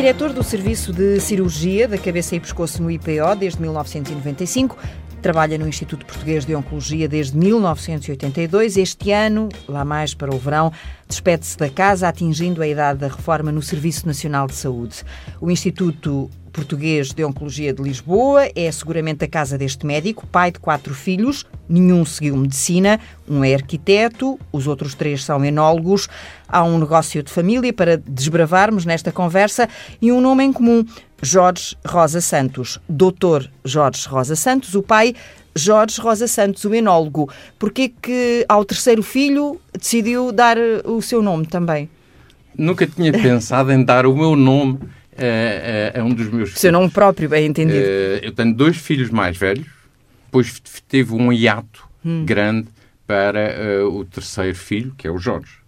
diretor do Serviço de Cirurgia da Cabeça e Pescoço no IPO desde 1995. Trabalha no Instituto Português de Oncologia desde 1982. Este ano, lá mais para o verão, despede-se da casa, atingindo a idade da reforma no Serviço Nacional de Saúde. O Instituto Português de Oncologia de Lisboa é seguramente a casa deste médico, pai de quatro filhos, nenhum seguiu medicina, um é arquiteto, os outros três são enólogos. Há um negócio de família para desbravarmos nesta conversa e um nome em comum, Jorge Rosa Santos. Doutor Jorge Rosa Santos, o pai Jorge Rosa Santos, o enólogo. Porquê que ao terceiro filho decidiu dar o seu nome também? Nunca tinha pensado em dar o meu nome a, a, a um dos meus filhos. Seu nome próprio, bem entendido. Uh, eu tenho dois filhos mais velhos, depois teve um hiato hum. grande para uh, o terceiro filho, que é o Jorge.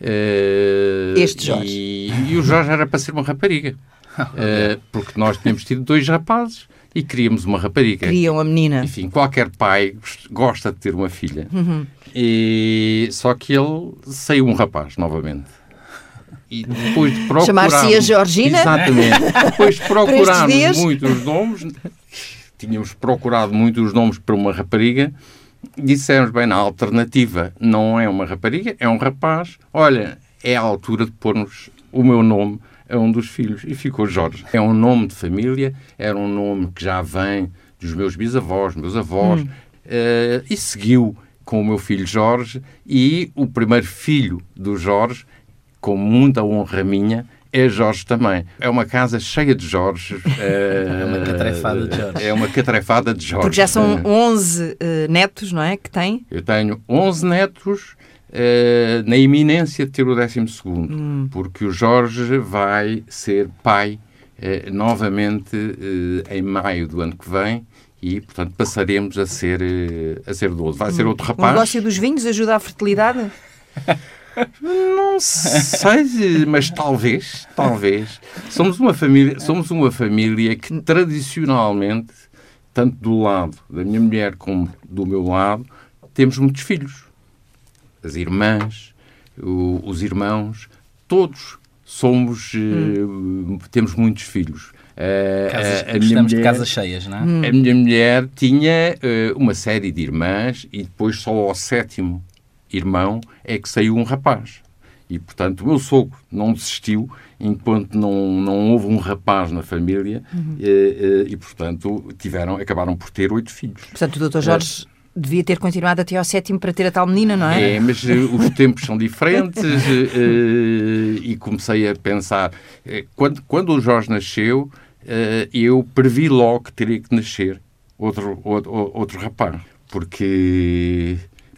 Uh, este Jorge. E, e, o Jorge era para ser uma rapariga. uh, porque nós tínhamos tido dois rapazes e queríamos uma rapariga. Queriam a menina. Enfim, qualquer pai gosta de ter uma filha. Uhum. E, só que ele saiu um rapaz novamente. E depois de procurar... Chamar-se a Georgina? Exatamente. Depois de procurarmos muitos nomes, tínhamos procurado muitos nomes para uma rapariga, dissemos, bem, na alternativa não é uma rapariga, é um rapaz. Olha, é a altura de pormos o meu nome a um dos filhos. E ficou Jorge. É um nome de família, era um nome que já vem dos meus bisavós, meus avós, hum. uh, e seguiu com o meu filho Jorge e o primeiro filho do Jorge com muita honra minha, é Jorge também. É uma casa cheia de Jorge. É uma catrefada de Jorge. É uma catrefada de Jorge. Porque já são 11 uh, eh, netos, não é? Que tem? Eu tenho 11 netos uh, na iminência de ter o 12, hum. porque o Jorge vai ser pai uh, novamente em maio do ano que vem e, portanto, passaremos a ser, a ser 12. Vai hum. ser outro rapaz. O negócio dos vinhos ajuda à fertilidade? Não sei, mas talvez, talvez. Somos uma família, somos uma família que tradicionalmente, tanto do lado da minha mulher como do meu lado, temos muitos filhos. As irmãs, o, os irmãos, todos somos, hum. uh, temos muitos filhos. Uh, Casas, a, a minha mulher, de casas cheias, não é? A minha mulher tinha uh, uma série de irmãs e depois só ao sétimo irmão é que saiu um rapaz. E, portanto, o meu sogro não desistiu enquanto não, não houve um rapaz na família uhum. e, e, portanto, tiveram, acabaram por ter oito filhos. Portanto, o Dr. Jorge é. devia ter continuado até ao sétimo para ter a tal menina, não é? É, mas os tempos são diferentes e comecei a pensar. Quando, quando o Jorge nasceu, eu previ logo que teria que nascer outro, outro, outro rapaz. Porque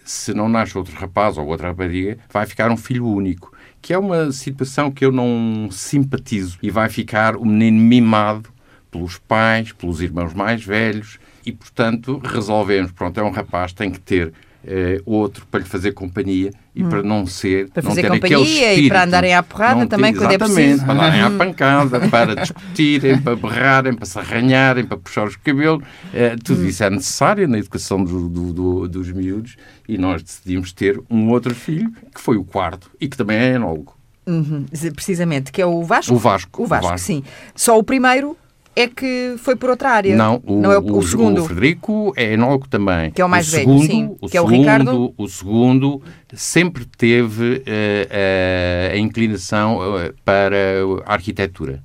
se não nasce outro rapaz ou outra rapariga, vai ficar um filho único. Que é uma situação que eu não simpatizo. E vai ficar o menino mimado pelos pais, pelos irmãos mais velhos. E, portanto, resolvemos, pronto, é um rapaz, tem que ter uh, outro para lhe fazer companhia e hum. para não ser. Para fazer companhia e para andarem à porrada também quando é preciso. Para andarem à pancada, para discutirem, para berrarem, para se arranharem, para puxar os cabelos. Uh, tudo hum. isso é necessário na educação do, do, do, dos miúdos e nós decidimos ter um outro filho, que foi o quarto e que também é enólogo. Uhum, precisamente, que é o Vasco. O Vasco. O Vasco, o Vasco. sim. Só o primeiro é que foi por outra área. Não, o, não é o, o, o segundo. O Frederico é enólogo também. Que é o mais o velho, segundo, sim. O que é o segundo, Ricardo. O segundo sempre teve uh, uh, a inclinação uh, para a arquitetura.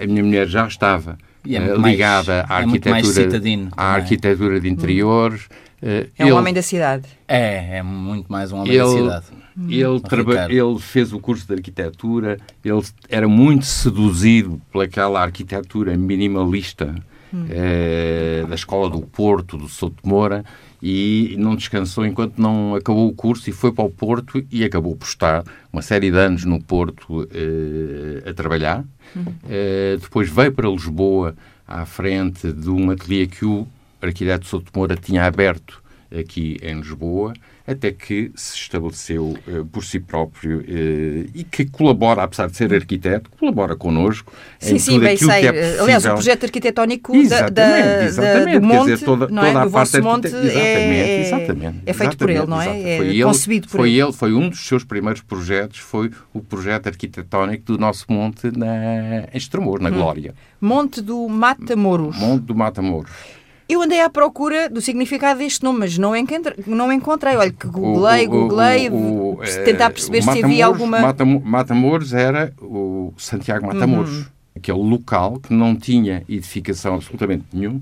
a minha mulher já estava é ligada à, é arquitetura, à é? arquitetura de interiores. é um ele, homem da cidade. É, é muito mais um homem ele, da cidade. Ele, ele fez o curso de arquitetura, ele era muito seduzido pelaquela arquitetura minimalista hum. eh, da Escola do Porto, do Souto Moura, e não descansou enquanto não acabou o curso e foi para o Porto e acabou por estar uma série de anos no Porto eh, a trabalhar. Hum. Eh, depois veio para Lisboa à frente de um ateliê que o arquiteto Souto Moura tinha aberto aqui em Lisboa, até que se estabeleceu uh, por si próprio uh, e que colabora, apesar de ser arquiteto, colabora connosco sim, em sim, tudo bem aquilo sei. que é possível. Aliás, o projeto arquitetónico exatamente, da, da, exatamente. do monte, Quer dizer, toda, não é? toda a do parte vosso monte exatamente, é, exatamente, é feito por ele, não é? exatamente. É foi ele, concebido por foi ele. ele. Foi um dos seus primeiros projetos, foi o projeto arquitetónico do nosso monte na, em Extremor, na Hum. Glória. Monte do Matamoros. Monte do Matamoros. Eu andei à procura do significado deste nome, mas não encontrei. Não encontrei. Olha, que googlei, o- googlei, o- o- tentar eh, perceber se havia alguma. Matamo- Matamoros era o Santiago Matamoros, Uhum. aquele local que não tinha edificação absolutamente nenhum,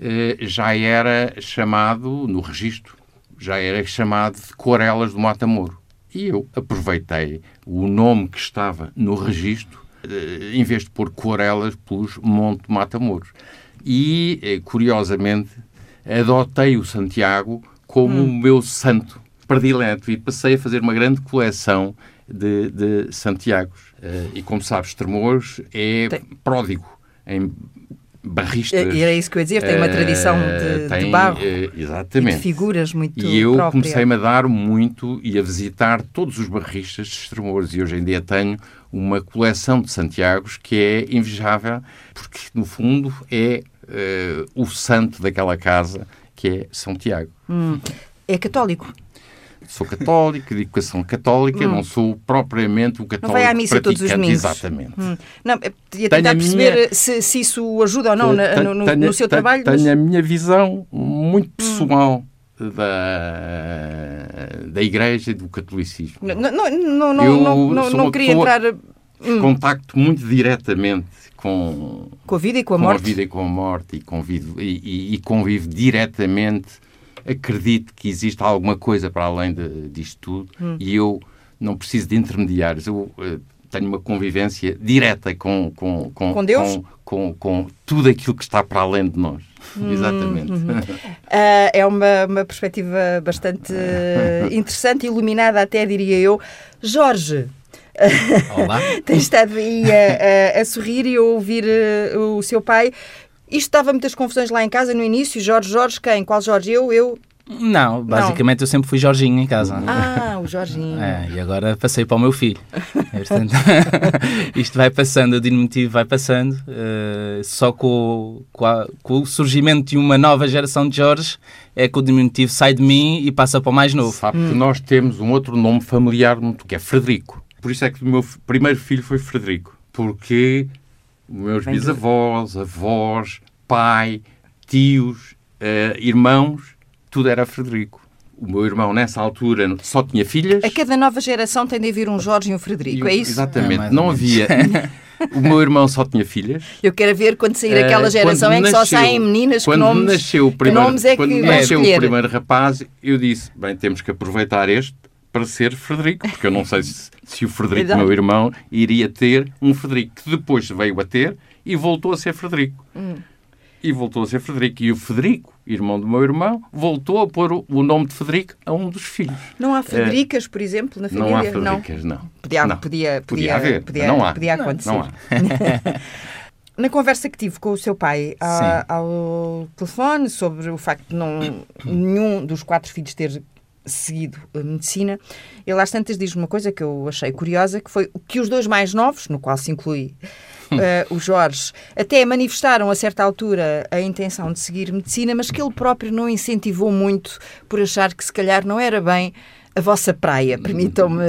eh, já era chamado, no registro, já era chamado de Corelas do Matamoro. E eu aproveitei o nome que estava no registro, eh, em vez de pôr Corelas, pus Monte Matamoros. E, eh, curiosamente, adotei o Santiago como o meu santo predileto e passei a fazer uma grande coleção de, de Santiagos. Eh, e, como sabes, Tremores é Tem- pródigo em barristas. E era isso que eu ia dizer, tem uma Eh, tradição de, de tem, barro eh, e de exatamente. figuras muito E eu comecei-me a dar muito e a visitar todos os barristas de Extremouros e hoje em dia tenho uma coleção de Santiagos que é invejável porque, no fundo, é eh, o santo daquela casa que é São Tiago. Hum. É católico. Sou católico, de educação católica, não sou propriamente o católico Hum. vai à missa todos os domingos. Exatamente. Hum. Não, podia Tenho tentar a perceber minha- se, se isso ajuda ou não na- Tenho- no, no- tenho- no seu tenho- trabalho. Tenho mas- Hum. a minha visão muito pessoal da, da Igreja e do catolicismo. Não, não, não, não, Eu não, não, não queria pessoa- entrar hum, Contacto muito diretamente com, com a vida e com a com morte. a vida e com a morte e convivo, e, e- e convivo diretamente. Acredito que existe alguma coisa para além de, disto tudo Hum. e eu não preciso de intermediários. Eu eh, tenho uma convivência direta com, com, com, Com Deus? Com, com, tudo aquilo que está para além de nós. Hum, Exatamente. Ah, é uma, uma perspectiva bastante eh, interessante, iluminada até, diria eu. Jorge, Olá. tem estado aí a, a- a sorrir e a ouvir eh, o seu pai. Isto dava muitas confusões lá em casa no início. Jorge, Jorge, quem? Qual Jorge? Eu? Eu? Não, basicamente eu sempre fui Jorginho em casa. Ah, o Jorginho. É, e agora passei para o meu filho. E, portanto, isto vai passando, o diminutivo vai passando, eh, só com, o- com, a- com o surgimento de uma nova geração de Jorge é que o diminutivo sai de mim e passa para o mais novo. Sabe que nós temos um outro nome familiar muito, que é Frederico. Por isso é que o meu primeiro filho foi Frederico. Porque os meus do- bisavós, avós, pai, tios, eh, irmãos, tudo era Frederico. O meu irmão, nessa altura, só tinha filhas. A cada nova geração tem de haver um Jorge e um e Frederico, o- é isso? É, Exatamente. ou Não havia. o meu irmão só tinha filhas. Eu quero ver quando sair Eh, aquela geração quando em que só nasceu- saem meninas que quando nomes, nasceu o que primeiro, nomes é que quando nasceu escolher. o primeiro rapaz, eu disse, bem, temos que aproveitar este para ser Frederico, porque eu não sei se, se o Frederico, meu irmão, iria ter um Frederico, que depois veio a ter e voltou a ser Frederico. Hum. E voltou a ser Frederico. E o Frederico, irmão do meu irmão, voltou a pôr o, o nome de Frederico a um dos filhos. Não há Federicas, por exemplo, na família? Não há Fredericas, não. Podia, Não. podia, podia, haver, podia, não há. podia acontecer. Não há. Na conversa que tive com o seu pai a- ao telefone sobre o facto de não, nenhum dos quatro filhos ter seguido a medicina, ele às tantas diz uma coisa que eu achei curiosa, que foi que os dois mais novos, no qual se inclui eh, o Jorge, até manifestaram a certa altura a intenção de seguir medicina, mas que ele próprio não incentivou muito por achar que se calhar não era bem a vossa praia, permitam-me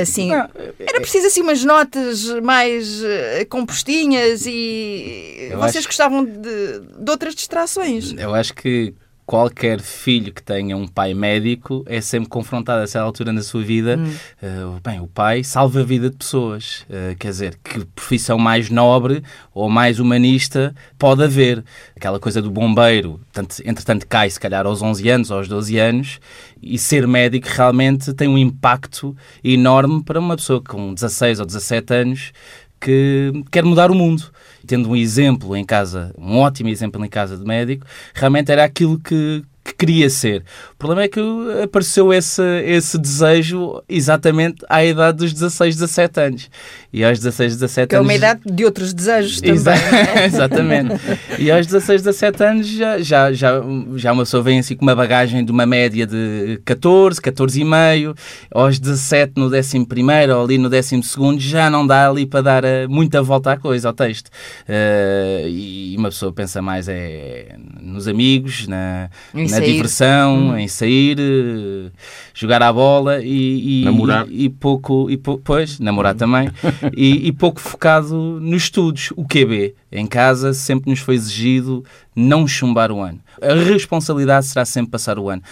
assim. Não, Era preciso assim umas notas mais eh, compostinhas e Eu vocês acho- gostavam de, de outras distrações. Eu acho que qualquer filho que tenha um pai médico é sempre confrontado a essa altura na sua vida. eh, bem, o pai salva a vida de pessoas. Eh, quer dizer, que profissão mais nobre ou mais humanista pode haver? Aquela coisa do bombeiro, tanto, entretanto cai se calhar aos 11 anos, aos 12 anos, e ser médico realmente tem um impacto enorme para uma pessoa com 16 ou 17 anos que quer mudar o mundo. Tendo um exemplo em casa, um ótimo exemplo em casa de médico, realmente era aquilo que, que queria ser. O problema é que apareceu esse, esse desejo exatamente à idade dos 16, 17 anos. E aos 16, 17 que anos... Que é uma idade de outros desejos também. Exa é? Exatamente. E aos 16, 17 anos já, já, já, já uma pessoa vem assim com uma bagagem de uma média de 14, 14 e meio. Aos 17 no 11 primeiro ou ali no 12 segundo já não dá ali para dar eh, muita volta à coisa, ao texto. Uh, e uma pessoa pensa mais é nos amigos, na, na diversão, hum. em sair, uh, jogar à bola e, e namorar. E, e pouco, e pois, namorar também, e, e pouco focado nos estudos. O QB, em casa, sempre nos foi exigido não chumbar o ano. A responsabilidade será sempre passar o ano.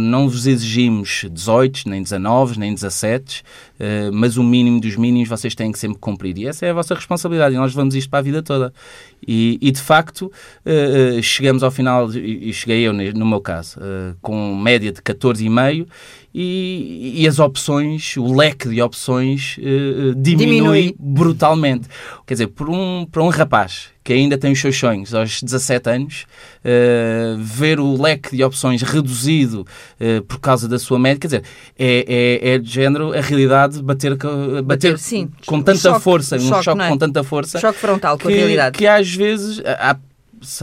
Não vos exigimos 18, nem 19, nem 17, eh, mas o mínimo dos mínimos vocês têm que sempre cumprir. E essa é a vossa responsabilidade e nós levamos isto para a vida toda. E, e de facto, eh, eh, chegamos ao final, e cheguei eu no meu caso, com média de 14,5 e, e as opções, o leque de opções uh, diminui, diminui, brutalmente. Quer dizer, por um, para um rapaz que ainda tem os seus sonhos aos 17 anos, uh, ver o leque de opções reduzido uh, por causa da sua média, quer dizer, é, é, é de género a realidade bater, bater, bater sim. com tanta choque, força, um choque, choque é? com tanta força. Choque frontal com que, a realidade. Que às vezes há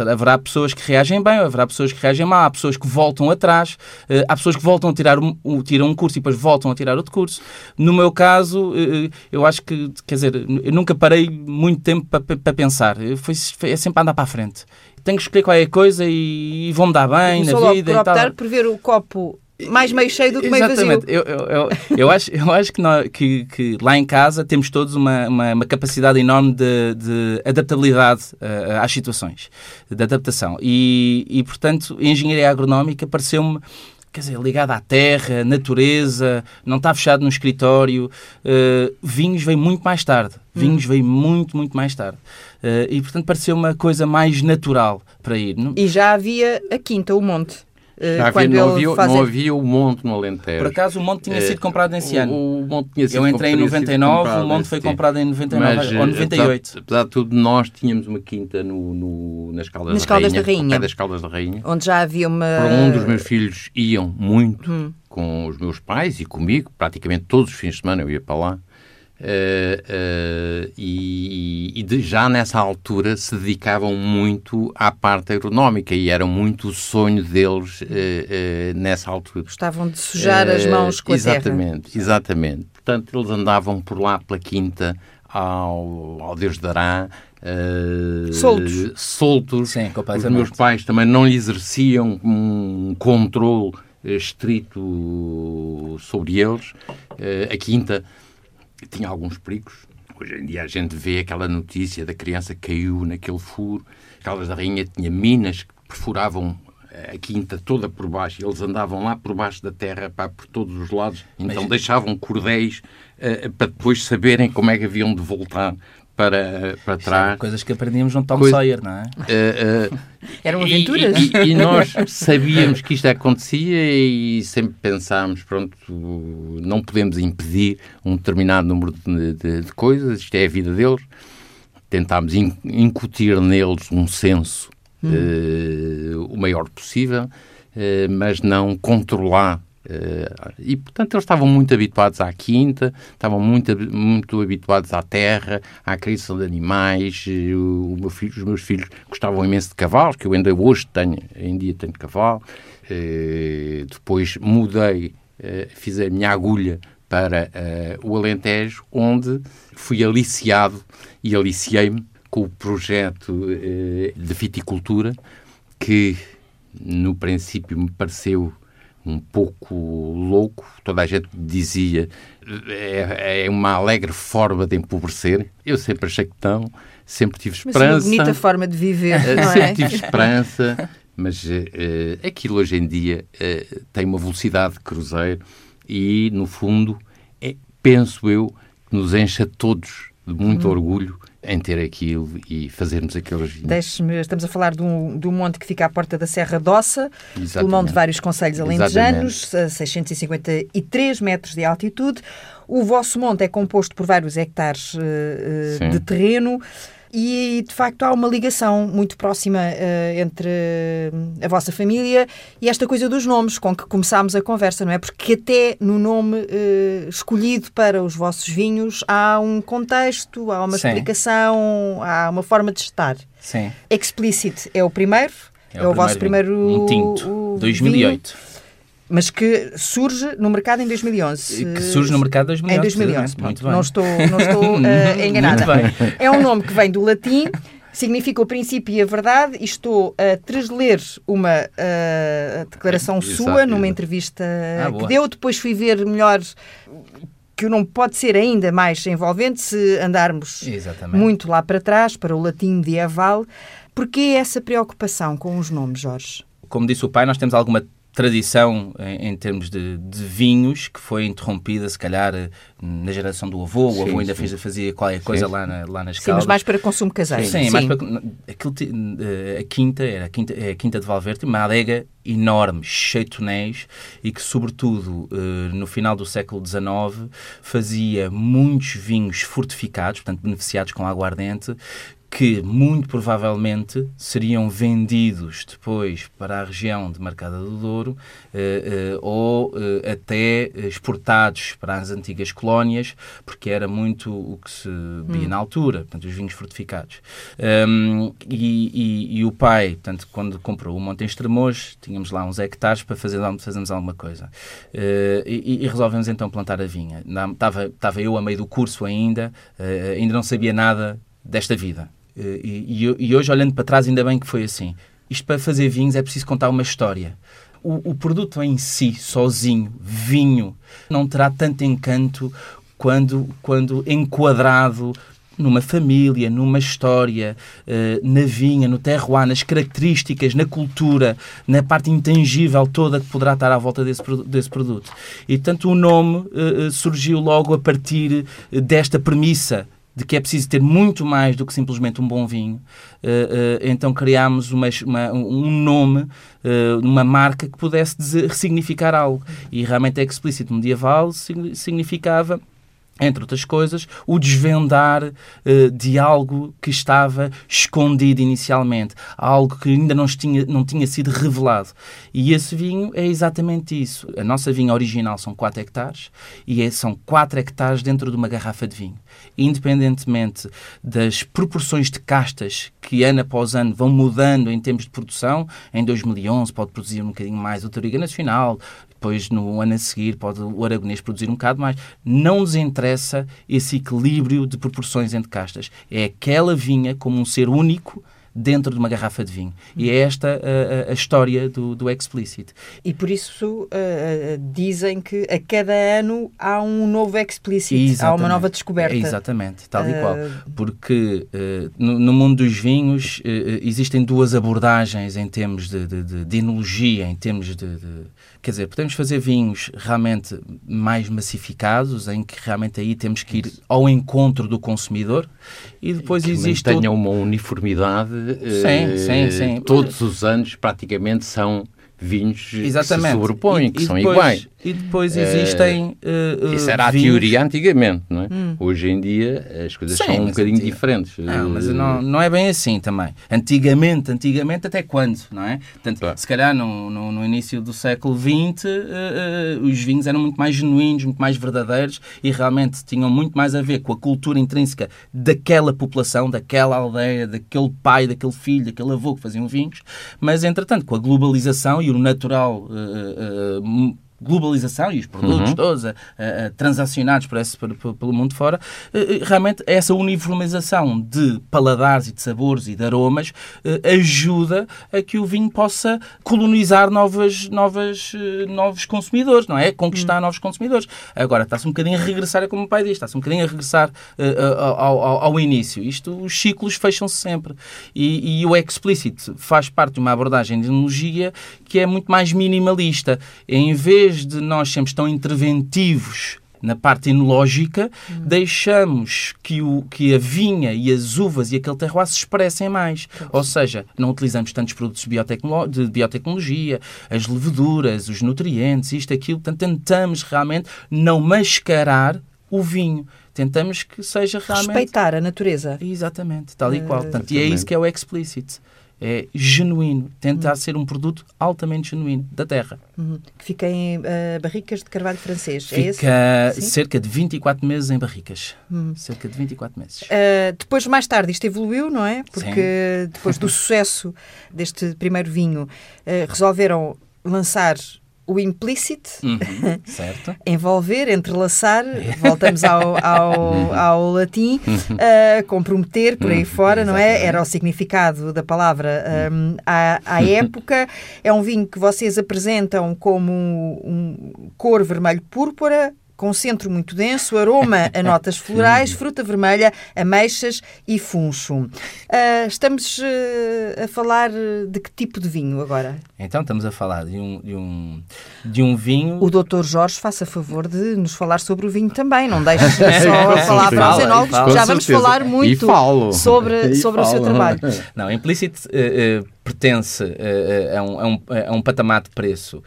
haverá pessoas que reagem bem, haverá pessoas que reagem mal, há pessoas que voltam atrás, eh, há pessoas que voltam a tirar um, tiram um curso e depois voltam a tirar outro curso. No meu caso, eh, eh, eu acho que, quer dizer, eu nunca parei muito tempo para, pensar. Foi, é sempre andar para a frente. Tenho que escolher qualquer coisa e, e vou-me dar bem na vida. Por optar e tal. por ver o copo mais meio cheio do que meio vazio. Exatamente. Eu, eu, eu, acho, eu acho que, nós, que, que, lá em casa temos todos uma, uma, uma capacidade enorme de, de adaptabilidade uh, às situações, de adaptação. E, e portanto, a engenharia agronómica pareceu-me quer dizer, ligada à terra, natureza, não está fechado no escritório. Uh, vinhos veio muito mais tarde. Vinhos hum. veio muito, muito mais tarde. Uh, e, portanto, pareceu uma coisa mais natural para ir. E já havia a Quinta, o Monte. Eh, quando havia, não, havia, não havia o monte no Alentejo. Por acaso o monte tinha sido comprado nesse ano. O, o monte tinha sido Eu entrei em 99, o monte foi comprado em 99 Mas, ou 98. Apesar, apesar, de tudo, nós tínhamos uma quinta no, no nas Caldas, nas da, Caldas Rainha, da Rainha. das Caldas da Rainha. Onde já havia uma... Por um dos meus filhos iam muito hum. com os meus pais e comigo, praticamente todos os fins de semana eu ia para lá. Uh, uh, e, e de, já nessa altura se dedicavam muito à parte agronómica e era muito o sonho deles uh, nessa altura. Gostavam de sujar as mãos com exatamente, a terra. Exatamente, Portanto, eles andavam por lá pela quinta ao, ao Deus dará. soltos. Soltos. Sim, Os meus pais também não exerciam um controle estrito sobre eles. a quinta tinha alguns perigos. Hoje em dia a gente vê aquela notícia da criança que caiu naquele furo. Caldas da Rainha tinha minas que perfuravam a quinta toda por baixo. Eles andavam lá por baixo da terra, pá, por todos os lados. Então Mas... deixavam cordéis uh, para depois saberem como é que haviam de voltar para, para trás. Coisas que aprendíamos no Tom Coisa... Sawyer, não é? Uh, uh, Eram aventuras. E, e, e, nós sabíamos que isto acontecia e sempre pensámos, pronto, não podemos impedir um determinado número de, de, de coisas, isto é a vida deles. Tentámos incutir neles um senso hum. uh, o maior possível, mas não controlar e, portanto, eles estavam muito habituados à quinta, estavam muito, muito habituados à terra, à criação de animais. O, meu filho, os meus filhos gostavam imenso de cavalos, que eu ainda hoje tenho, em dia tenho cavalo. Uh, depois mudei, uh, fiz a minha agulha para o Alentejo, onde fui aliciado e aliciei-me com o projeto de viticultura, que no princípio me pareceu um pouco louco, toda a gente dizia é, é uma alegre forma de empobrecer. Eu sempre achei que não, sempre tive esperança. Mas uma bonita forma de viver, eh, não sempre é? tive esperança, mas uh, aquilo hoje em dia uh, tem uma velocidade de cruzeiro e, no fundo, é, penso eu, que nos encha todos de muito hum. orgulho em ter aquilo e fazermos aqueles vinhos. Estamos a falar de um, de um monte que fica à porta da Serra d'Ossa, pulmão de vários conselhos alentejanos, a 653 metros de altitude. O vosso monte é composto por vários hectares uh, de terreno. E de facto há uma ligação muito próxima uh, entre a vossa família e esta coisa dos nomes com que começámos a conversa, não é? Porque até no nome uh, escolhido para os vossos vinhos há um contexto, há uma Sim. explicação, há uma forma de estar. Sim. Explicit é o primeiro, é, é o, o, vosso primeiro. Um tinto, 2008. Vinho mas que surge no mercado em 2011. Que surge no mercado em 2011. Em 2011, Muito bem. Não estou, não estou uh, enganada. É um nome que vem do latim, significa o princípio e a verdade, e estou a transler uma uh, declaração exato, sua exato. numa entrevista ah, que deu. Depois fui ver melhor que não pode ser ainda mais envolvente se andarmos Exatamente. muito lá para trás, para o latim medieval. Porquê essa preocupação com os nomes, Jorge? Como disse o pai, nós temos alguma tradição em, em termos de, de, vinhos que foi interrompida, se calhar, na geração do avô. O avô sim, ainda sim. fazia qualquer coisa lá, na, lá nas Sim, mas mais para consumo caseiro. Sim, sim. mais para. Aquilo, eh, a quinta, era a quinta, é a quinta de Valverde, uma adega enorme, cheio de tonéis e que, sobretudo, eh, no final do século XIX, fazia muitos vinhos fortificados, portanto, beneficiados com aguardente, que muito provavelmente seriam vendidos depois para a região de Marcada do Douro eh, eh, ou eh, até exportados para as antigas colónias, porque era muito o que se via hum. na altura, portanto, os vinhos fortificados. Um, e, e, e, o pai, portanto, quando comprou o Monte Estremoz, tínhamos lá uns hectares para fazer, fazermos alguma coisa. Uh, e, e, resolvemos então plantar a vinha. Estava, estava eu a meio do curso ainda, uh, ainda não sabia nada desta vida. Eh, e, e, hoje, olhando para trás, ainda bem que foi assim. Isto para fazer vinhos é preciso contar uma história. O, o produto em si, sozinho, vinho, não terá tanto encanto quando, quando enquadrado numa família, numa história, uh, na vinha, no terroir, nas características, na cultura, na parte intangível toda que poderá estar à volta desse, desse produto. E, tanto o nome uh, surgiu logo a partir desta premissa de que é preciso ter muito mais do que simplesmente um bom vinho. Uh, uh, então criámos uma, uma, um nome, uh, uma marca que pudesse dizer, significar algo. E realmente é explícito medieval significava entre outras coisas, o desvendar uh, de algo que estava escondido inicialmente, algo que ainda não tinha, não tinha sido revelado. E esse vinho é exatamente isso. A nossa vinha original são 4 hectares e é, são 4 hectares dentro de uma garrafa de vinho. Independentemente das proporções de castas que ano após ano vão mudando em termos de produção, em 2011 pode produzir um bocadinho mais o Toriga Nacional, depois no ano a seguir pode o aragonês produzir um bocado mais. Não nos interessa esse equilíbrio de proporções entre castas. É aquela vinha como um ser único dentro de uma garrafa de vinho. E é esta a, a, a história do, do Explicit. E por isso uh, dizem que a cada ano há um novo Explicit, exatamente. há uma nova descoberta. exatamente, tal e qual. Porque uh, no, no, mundo dos vinhos uh, existem duas abordagens em termos de, de, de, de enologia, em termos de, de Quer dizer, podemos fazer vinhos realmente mais massificados, em que realmente aí temos que ir ao encontro do consumidor e depois que existe. Tenha uma uniformidade. Sim, sim, sim. Todos os anos praticamente são vinhos Exatamente. que se sobrepõem, e, que e são depois, iguais. E depois existem. Uh, Isso era vinhos... a teoria antigamente, não é? Hum. Hoje em dia as coisas Sim, são um bocadinho antiga... diferentes. Não, mas não, não é bem assim também. Antigamente, antigamente até quando, não é? Portanto, claro. se calhar no, no, no, início do século XX uh, uh, os vinhos eram muito mais genuínos, muito mais verdadeiros e realmente tinham muito mais a ver com a cultura intrínseca daquela população, daquela aldeia, daquele pai, daquele filho, daquele avô que faziam vinhos. Mas entretanto, com a globalização e o natural globalização e os produtos uhum. todos a, transacionados por esse, por, por, pelo mundo fora, eh, eh, realmente essa uniformização de paladares e de sabores e de aromas eh, ajuda a que o vinho possa colonizar novas, novas, novos consumidores, não é? Conquistar uhum. novos consumidores. Agora, está-se um bocadinho a regressar, é como o pai diz, está-se um bocadinho a regressar ao, ao, ao, início. Isto, os ciclos fecham-se sempre. E, e o explicit faz parte de uma abordagem de enologia que é muito mais minimalista. Em vez vez de nós sermos tão interventivos na parte enológica, hum. deixamos que, o, que a vinha e as uvas e aquele terroir se expressem mais. Ou seja, não utilizamos tantos produtos de biotecnologia, as leveduras, os nutrientes, isto, aquilo. Portanto, tentamos realmente não mascarar o vinho tentamos que seja realmente... Respeitar a natureza. Exatamente, tal e qual. Uh, Portanto, e é isso que é o explicit. É genuíno, tentar ser um produto altamente genuíno da terra. Uhum. Que fica em uh, barricas de carvalho francês, é esse? Fica Sim? cerca de 24 meses em barricas. Uhum. Cerca de 24 meses. Uh, depois, mais tarde, isto evoluiu, não é? Porque depois do sucesso deste primeiro vinho, uh, resolveram lançar o implicit, Uhum, envolver, entrelaçar, voltamos ao, ao, ao latim, uh, comprometer, por aí fora, não é? Era o significado da palavra um, à, à época. É um vinho que vocês apresentam como um, um cor vermelho-púrpura, com centro muito denso, aroma a notas florais, fruta vermelha, ameixas e funcho. Uh, estamos uh, a falar de que tipo de vinho agora? Então estamos a falar de um, de um, de um vinho. O doutor Jorge faça favor de nos falar sobre o vinho também, não deixe só Com a palavra certeza. aos enólogos, porque já vamos certeza. falar muito falo. sobre, sobre o seu trabalho. Não, implicit eh, eh, pertence eh, a, um, a, um, a um patamar de preço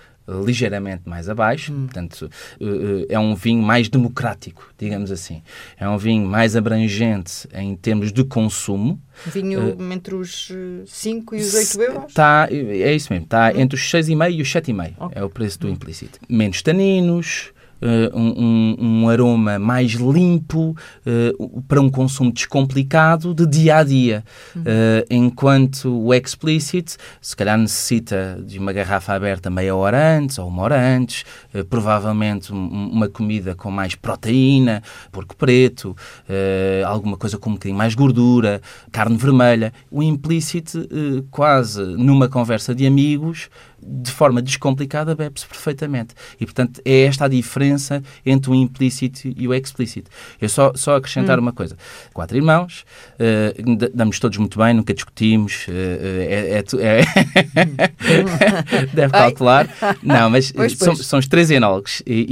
ligeiramente mais abaixo, portanto eh, eh, é um vinho mais democrático, digamos assim. É um vinho mais abrangente em termos de consumo. Vinho entre os 5 e os 8 euros? Está, é isso mesmo, está entre os 6,5 e os 7,5. Ok. É o preço do implicit. Menos taninos, eh, um, um- aroma mais limpo, eh, para um consumo descomplicado de dia a dia. Eh, enquanto o explicit, se calhar necessita de uma garrafa aberta meia hora antes ou uma hora antes, provavelmente um- uma comida com mais proteína, porco preto, alguma coisa com um bocadinho mais gordura, carne vermelha. O implicit, quase numa conversa de amigos, de forma descomplicada, bebe-se perfeitamente. E, portanto, é esta a diferença entre o implícito e o explícito. Eu só, só acrescentar uma coisa. Quatro irmãos, d- damos todos muito bem, nunca discutimos, eh, é, é é- deve calcular. Não, mas Pois, são, pois. são os três enólogos e,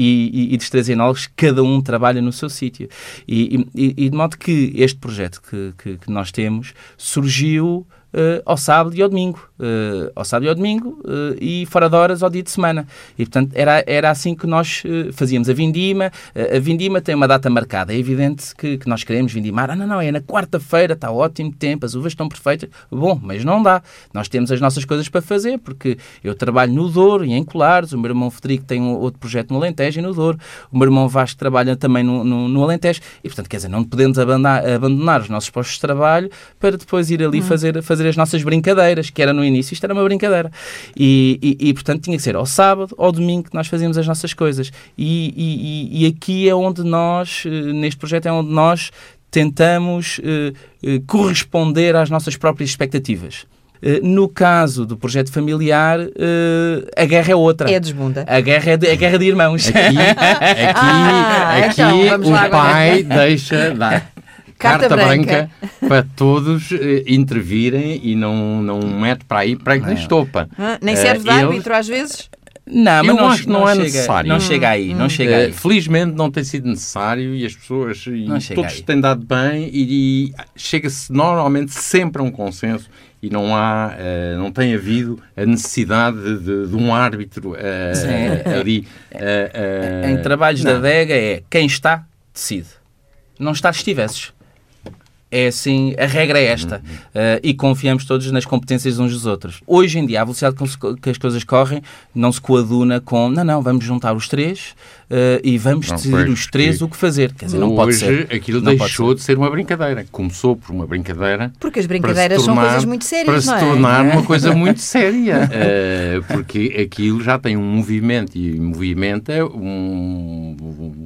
e- e dos três enólogos cada um trabalha no seu sítio. E, e- e de modo que este projeto que, que- que nós temos surgiu eh, ao sábado e ao domingo. eh, ao sábado e ao domingo eh, e fora de horas ao dia de semana. E, portanto, era, era assim que nós fazíamos a vindima. A vindima tem uma data marcada. É evidente que, que nós queremos vindimar. Ah, não, não, é na quarta-feira, está ótimo tempo, as uvas estão perfeitas. Bom, mas não dá. Nós temos as nossas coisas para fazer, porque eu trabalho no Douro e em Colares, o meu irmão Federico tem um outro projeto no Alentejo e no Douro, o meu irmão Vasco trabalha também no, no, no Alentejo. E, portanto, quer dizer, não podemos abandonar, abandonar os nossos postos de trabalho para depois ir ali fazer, fazer as nossas brincadeiras, que era no início, isto era uma brincadeira. E, e, e, portanto, tinha que ser ao sábado ou ao domingo que nós fazíamos as nossas coisas. E, e, e- aqui é onde nós, eh, neste projeto, é onde nós tentamos eh, eh, corresponder às nossas próprias expectativas. Eh, No caso do projeto familiar, a guerra é outra. É desbunda. A guerra é de, a guerra de irmãos. Aqui, aqui, Ah, aqui então, o lá agora. pai deixa dar Carta carta, branca. branca. para todos eh, intervirem e não, não mete para aí para na estopa. Hã? Nem Eh, serve de eles- árbitro às vezes? Não, mas Eu não, acho que não é chega, necessário. Não chega aí, não chega Eh, aí. felizmente não tem sido necessário e as pessoas e Não todos aí. têm dado bem e, e chega-se normalmente sempre a um consenso e não há eh, não tem havido a necessidade de, de- um árbitro eh, Sim. ali eh, eh, Em trabalhos da não. adega é quem está, decide. Não está se estivesses. É assim, a regra é esta. Uh, e confiamos todos nas competências uns dos outros. Hoje em dia, a velocidade com que as coisas correm não se coaduna com não, não, vamos juntar os três uh, e vamos Não, decidir os três que o que fazer. Quer dizer, não pode Hoje ser. aquilo Não pode deixou de ser uma brincadeira. Começou por uma brincadeira Porque as brincadeiras são tornar- coisas muito sérias, para se é? tornar uma coisa muito séria Eh, porque aquilo já tem um movimento e movimenta um-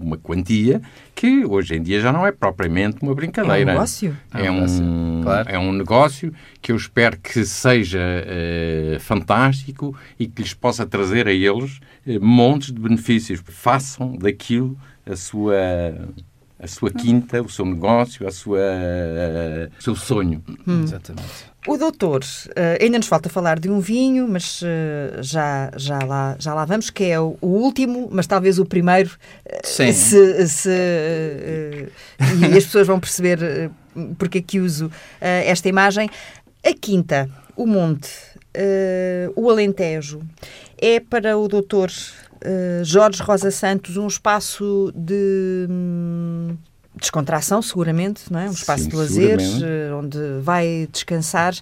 uma quantia que hoje em dia já não é propriamente uma É um brincadeira negócio. é É um negócio, claro. é um negócio que eu espero que seja eh, fantástico e que lhes possa trazer a eles eh, montes de benefícios. Façam daquilo a sua, a sua quinta, o seu negócio, a sua, o seu sonho. Exatamente. O doutor, eh, ainda nos falta falar de um vinho, mas eh, já, já, lá, já lá vamos, que é o, último, mas talvez o primeiro, eh, Sim. se, se, e as pessoas vão perceber porque é que uso esta imagem. A quinta, o monte, o Alentejo, é para o doutor Jorge Rosa Santos um espaço de... descontração, seguramente, não é? Um espaço Sim, de lazer, seguramente. eh, onde vai descansar,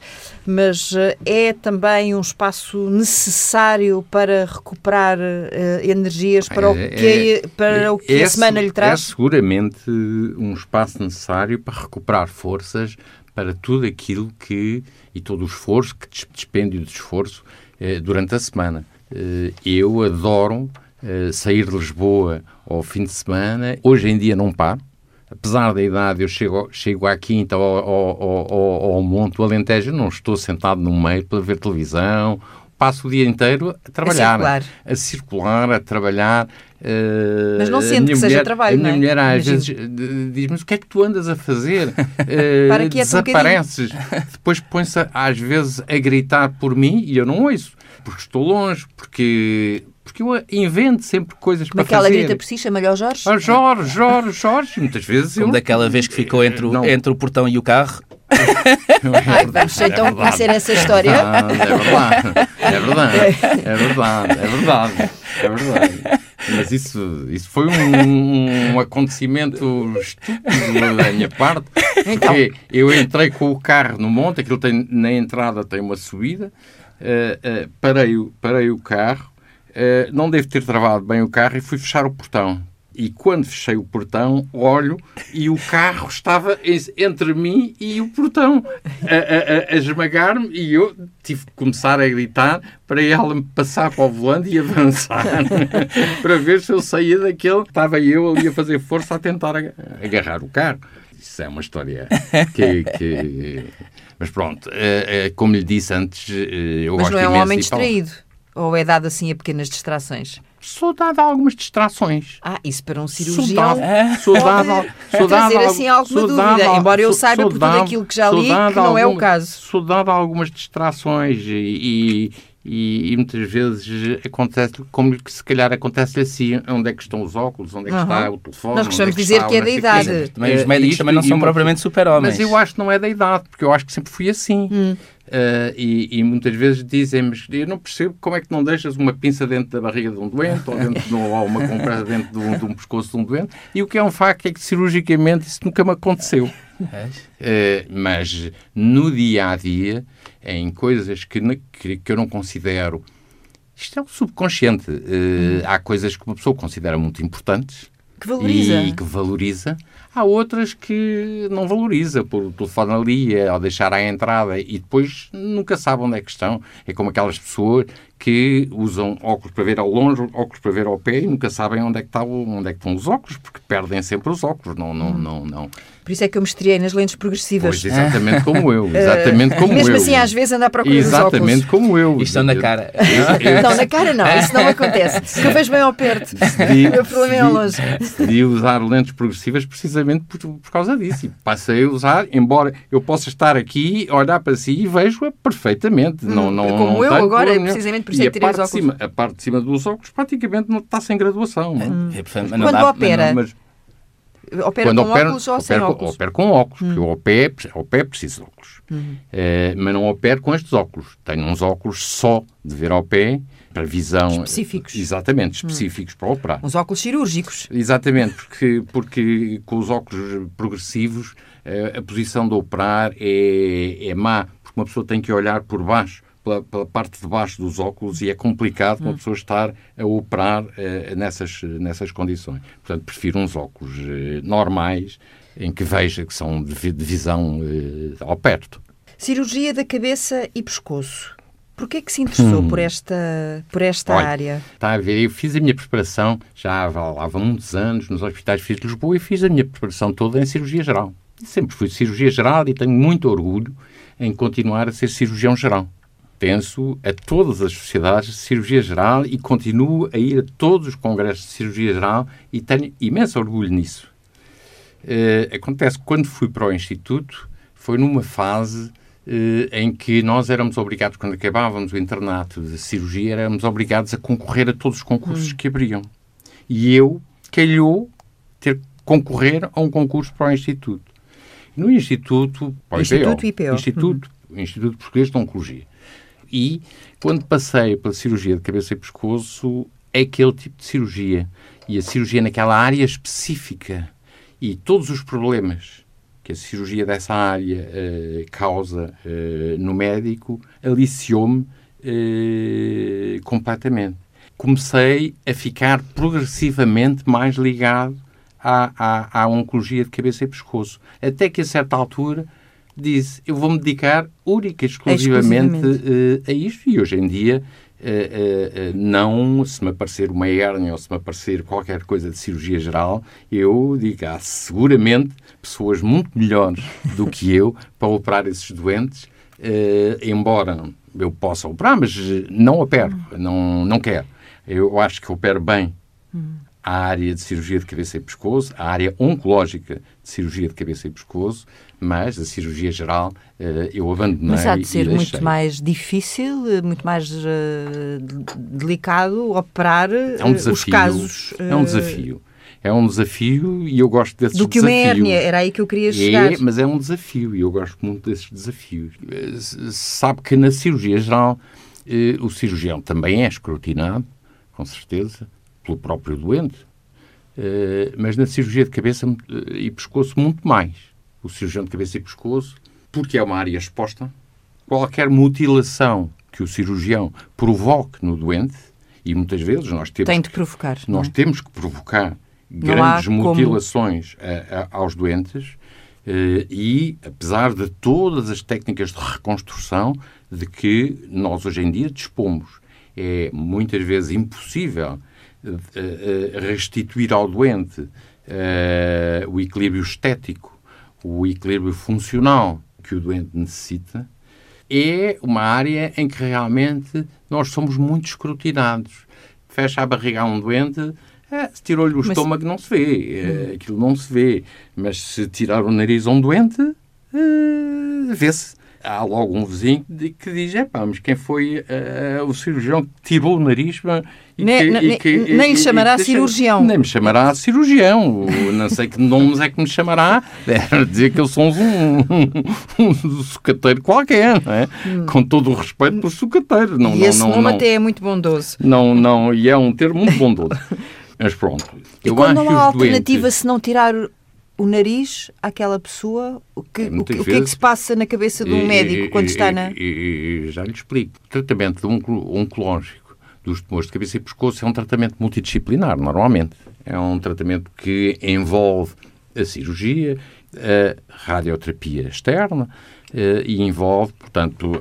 mas eh, é também um espaço necessário para recuperar eh, energias para o É- que, para o que é a semana lhe traz? É seguramente um espaço necessário para recuperar forças para tudo aquilo que, e todo o esforço, que des- dispêndio de esforço eh, durante a semana. Eh, eu adoro eh, sair de Lisboa ao fim de semana. Hoje em dia não paro. Apesar da idade, eu chego, chego à quinta ou ao, ao, ao, ao Monte do Alentejo, não estou sentado no meio para ver televisão. Passo o dia inteiro a trabalhar, circular. a circular, a trabalhar. eh, Mas não a sente minha que seja mulher- trabalho, A minha não é? mulher às Imagino. vezes eh, diz-me o que é que tu andas a fazer? Eh, Para quieto um desapareces. Depois põe-se a- às vezes a gritar por mim e eu não ouço, porque estou longe, porque, porque eu invento sempre coisas Como é para que ela fazer. grita por si? Chama-lhe ao Jorge? Ah, Jorge, Jorge, Jorge, muitas vezes eu... Como daquela vez que ficou entre o, Não. entre o portão e o carro. Ai, vamos então É conhecer essa história. É verdade, é verdade, é verdade, é verdade, é verdade. Mas isso, isso foi um, um acontecimento estúpido da minha parte, porque eu entrei com o carro no monte, aquilo tem, na entrada tem uma subida, eh, eh, parei, o- parei o carro, eh, não devo ter travado bem o carro e fui fechar o portão. E quando fechei o portão, olho e o carro estava en- entre mim e o portão a, a- a- esmagar-me e eu tive que começar a gritar para ela me passar para o volante e avançar para ver se eu saía daquele. Estava eu ali a fazer força a tentar ag- agarrar o carro. Isso é uma história que... que- Mas pronto, eh, eh, como lhe disse antes, eu Mas gosto não é um homem distraído? Ou é dado assim a pequenas distrações? Sou dado a algumas distrações. Ah, isso para um cirurgião dado, sou dado, pode sou dado trazer a- assim alguma sou dúvida, dado a- embora eu saiba por tudo dado- aquilo que já li que não é o caso. Sou dado a algumas distrações e, e, e muitas vezes acontece, como que se calhar acontece assim, onde é que estão os óculos, onde é que Aham. está o telefone. Nós gostamos é de dizer está que é da idade. Também os médicos também não são propriamente super-homens. Mas eu acho que não é da idade, porque eu acho que sempre fui assim. Hum. Eh, e, e muitas vezes dizem, mas eu não percebo como é que não deixas uma pinça dentro da barriga de um doente ou, dentro de um- ou uma compressa dentro de um, de um pescoço de um doente. E o que é um facto é que cirurgicamente isso nunca me aconteceu. Eh, mas no dia a dia, em coisas que, que, que eu não considero. Isto é o subconsciente. Eh, Há coisas que uma pessoa considera muito importantes Que valoriza. e que valoriza. Há outras que não valoriza por telefone ali, é, ao deixar à entrada e depois nunca sabe onde é que estão. É como aquelas pessoas que usam óculos para ver ao longe, óculos para ver ao pé e nunca sabem onde é que, está onde é que estão os óculos, porque perdem sempre os óculos. Não, não, não, não. Por isso é que eu me estreiei nas lentes progressivas. Pois, exatamente como eu. Exatamente como Mesmo eu. assim, às vezes anda à procura dos Exatamente como eu. Isto estão na cara. Não, na cara não, isso não acontece. Porque eu vejo bem ao perto. Decidi, O meu problema é ao longe. decidi usar lentes progressivas precisamente por, por causa disso. E passei a usar, embora eu possa estar aqui, olhar para si e vejo-a perfeitamente. não, não, Hum, como não eu agora, precisamente por isso E é que tirei os de óculos. cima- A parte de cima dos óculos praticamente não está sem graduação. não é? É, portanto, não Quando dá- opera, Mas opera quando com opera, óculos ou sem opera, com- óculos? Hum. opera com óculos, porque eu ao pé, preciso de óculos. Eh, mas não opero com estes óculos. Tenho uns óculos só de ver ao pé, para visão... Específicos. Hum. Exatamente, específicos para operar. Uns óculos cirúrgicos. Exatamente, porque, porque com os óculos progressivos eh, a posição de operar é, é má, porque uma pessoa tem que olhar por baixo, pela, pela parte de baixo dos óculos e é complicado uma pessoa estar a operar eh, nessas, nessas condições. Portanto, prefiro uns óculos eh, normais em que veja que são de, de visão eh, ao perto. Cirurgia da cabeça e pescoço. Porquê que se interessou por esta, por esta Hum. Olha, área? Está a ver, eu fiz a minha preparação já há, há muitos anos nos hospitais Fiz de Lisboa e fiz a minha preparação toda em cirurgia geral. Sempre fui de cirurgia geral e tenho muito orgulho em continuar a ser cirurgião geral. Pertenço a todas as sociedades de cirurgia geral e continuo a ir a todos os congressos de cirurgia geral e tenho imenso orgulho nisso. Eh, acontece que quando fui para o Instituto foi numa fase eh, em que nós éramos obrigados, quando acabávamos o internato de cirurgia, éramos obrigados a concorrer a todos os concursos que abriam. E eu calhou ter que concorrer a um concurso para o Instituto. No Instituto, para o Instituto IPO, IPO. Instituto, Instituto Português de Oncologia. E quando passei pela cirurgia de cabeça e pescoço, é aquele tipo de cirurgia. E a cirurgia naquela área específica. e todos os problemas que a cirurgia dessa área uh, causa uh, no médico aliciou-me uh, completamente. Comecei a ficar progressivamente mais ligado à, à, à, oncologia de cabeça e pescoço. Até que a certa altura disse, eu vou-me dedicar única e exclusivamente, exclusivamente. a isto e hoje em dia Uh, uh, não, se me aparecer uma hérnia ou se me aparecer qualquer coisa de cirurgia geral, eu digo, há seguramente pessoas muito melhores do que eu para operar esses doentes, uh, embora eu possa operar, mas não opero, não, não quero. Eu acho que opero bem a área de cirurgia de cabeça e pescoço, a área oncológica de cirurgia de cabeça e pescoço, mas a cirurgia geral uh, eu abandonei. Mas há de ser muito mais difícil, eh, muito mais uh, delicado operar é um desafio, os casos. É um desafio. É um desafio e eu gosto desses Do que desafios. uma hérnia, era aí que eu queria chegar. É, mas é um desafio e eu gosto muito desses desafios. Sabe que na cirurgia geral o cirurgião também é escrutinado, com certeza, pelo próprio doente, mas na cirurgia de cabeça e pescoço muito mais o cirurgião de cabeça e pescoço, porque é uma área exposta. Qualquer mutilação que o cirurgião provoque no doente, e muitas vezes nós temos, Tem de provocar, nós é? temos que provocar grandes mutilações a, a, aos doentes, eh, e apesar de todas as técnicas de reconstrução de que nós hoje em dia dispomos, é muitas vezes impossível eh, eh, restituir ao doente o equilíbrio estético o equilíbrio funcional que o doente necessita, é uma área em que realmente nós somos muito escrutinados. Fecha a barriga a um doente, é, se tirou-lhe o Mas... estômago não se vê, é, aquilo não se vê. Mas se tirar o nariz a um doente, é, vê-se há logo um vizinho que diz: é pá, mas quem foi o cirurgião que tirou o nariz nem, que, nem, e que, nem lhe chamará e, cirurgião. Nem me chamará cirurgião. não sei que nomes é que me chamará. Deve dizer que eu sou um, um, um sucateiro qualquer, não é? Hum. Com todo o respeito por sucateiro. Não, e não, esse não, nome não, até é muito bondoso. Não, não, e é um termo muito bondoso. Mas pronto. E eu quando não há alternativa doentes... se não tirar o nariz àquela pessoa? O que, o, que, o que é que se passa na cabeça de um médico quando está na. E, já lhe explico. O tratamento oncológico dos tumores de cabeça e pescoço é um tratamento multidisciplinar, normalmente. É um tratamento que envolve a cirurgia, a radioterapia externa eh, e envolve, portanto,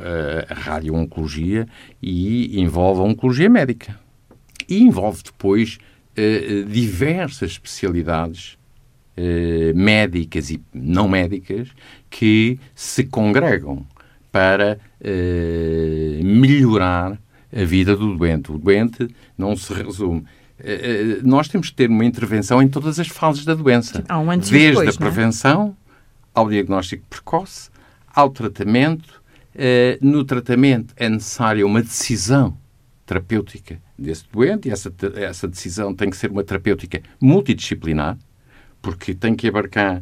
a radiooncologia e envolve a oncologia médica. E envolve depois eh, diversas especialidades eh, médicas e não médicas que se congregam para eh, melhorar a vida do doente. O doente não se resume. Eh, nós temos que ter uma intervenção em todas as fases da doença. Um desde depois, a é? prevenção ao diagnóstico precoce, ao tratamento. no tratamento é necessária uma decisão terapêutica desse doente e essa, essa decisão tem que ser uma terapêutica multidisciplinar porque tem que abarcar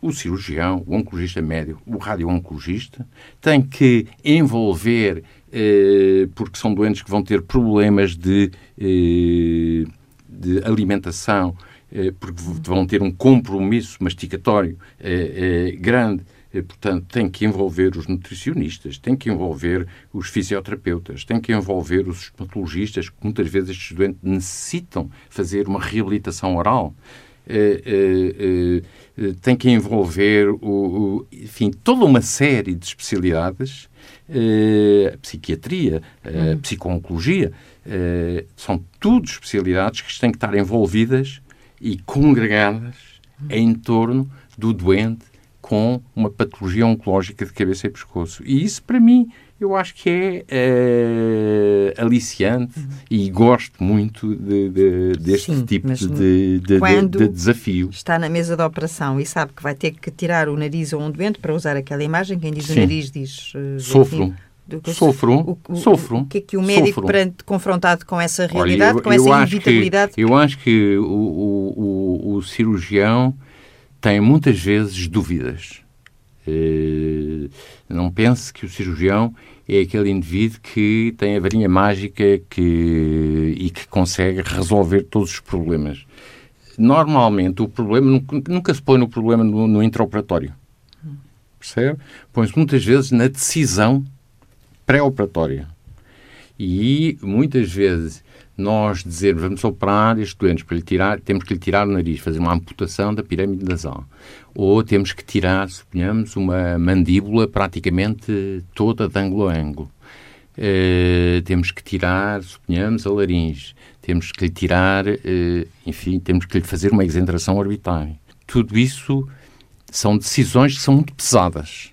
o cirurgião, o oncologista médio, o radio-oncologista, tem que envolver, eh, porque são doentes que vão ter problemas de, eh, de alimentação, eh, porque vão ter um compromisso masticatório eh, eh, grande, eh, portanto, tem que envolver os nutricionistas, tem que envolver os fisioterapeutas, tem que envolver os estomatologistas, que muitas vezes estes doentes necessitam fazer uma reabilitação oral. Eh, eh, eh, tem que envolver o, enfim, toda uma série de especialidades, a psiquiatria, a uhum. psico-oncologia, são tudo especialidades que têm que estar envolvidas e congregadas uhum. em torno do doente com uma patologia oncológica de cabeça e pescoço. E isso, para mim, eu acho que é uh, aliciante uhum. e gosto muito de, de, deste Sim, tipo de, de, desafio. Está na mesa da operação e sabe que vai ter que tirar o nariz a um doente para usar aquela imagem. Quem diz Sim. o nariz diz. Uh, Sofro. Sofro, o, sofro. O que é que o médico, perante, confrontado com essa realidade, Olha, eu, com essa inevitabilidade... Que, eu acho que o, o cirurgião tem muitas vezes dúvidas. Uh, não pense que o cirurgião é aquele indivíduo que tem a varinha mágica que, e que consegue resolver todos os problemas. normalmente o problema nunca, nunca se põe no problema no, no intraoperatório. Percebe? Põe-se muitas vezes na decisão pré-operatória. E muitas vezes nós dizermos vamos operar este doente para lhe tirar, temos que lhe tirar o nariz, fazer uma amputação da pirâmide nasal. Ou temos que tirar, suponhamos, uma mandíbula praticamente toda de ângulo a ângulo. Uh, temos que tirar, suponhamos, a laringe. Temos que lhe tirar, uh, enfim, temos que lhe fazer uma exentração orbitária. Tudo isso são decisões que são muito pesadas.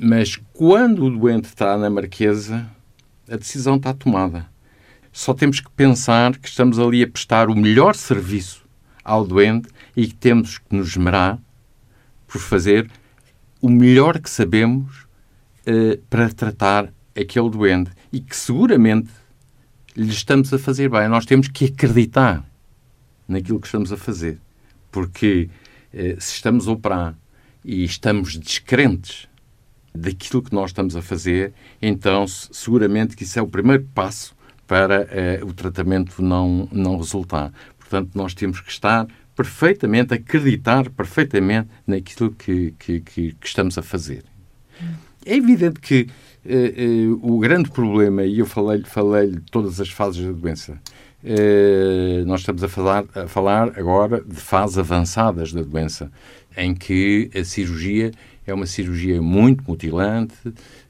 Mas quando o doente está na marquesa, a decisão está tomada só temos que pensar que estamos ali a prestar o melhor serviço ao doente e que temos que nos esmerar por fazer o melhor que sabemos uh, para tratar aquele doente e que seguramente lhe estamos a fazer bem. Nós temos que acreditar naquilo que estamos a fazer. Porque uh, se estamos a operar e estamos descrentes daquilo que nós estamos a fazer, então seguramente que isso é o primeiro passo para eh, o tratamento não, não resultar. Portanto, nós temos que estar perfeitamente, acreditar perfeitamente naquilo que, que, que, estamos a fazer. É evidente que eh, eh, o grande problema, e eu falei-lhe falei de todas as fases da doença, nós estamos a falar, a falar agora de fases avançadas da doença, em que a cirurgia é uma cirurgia muito mutilante,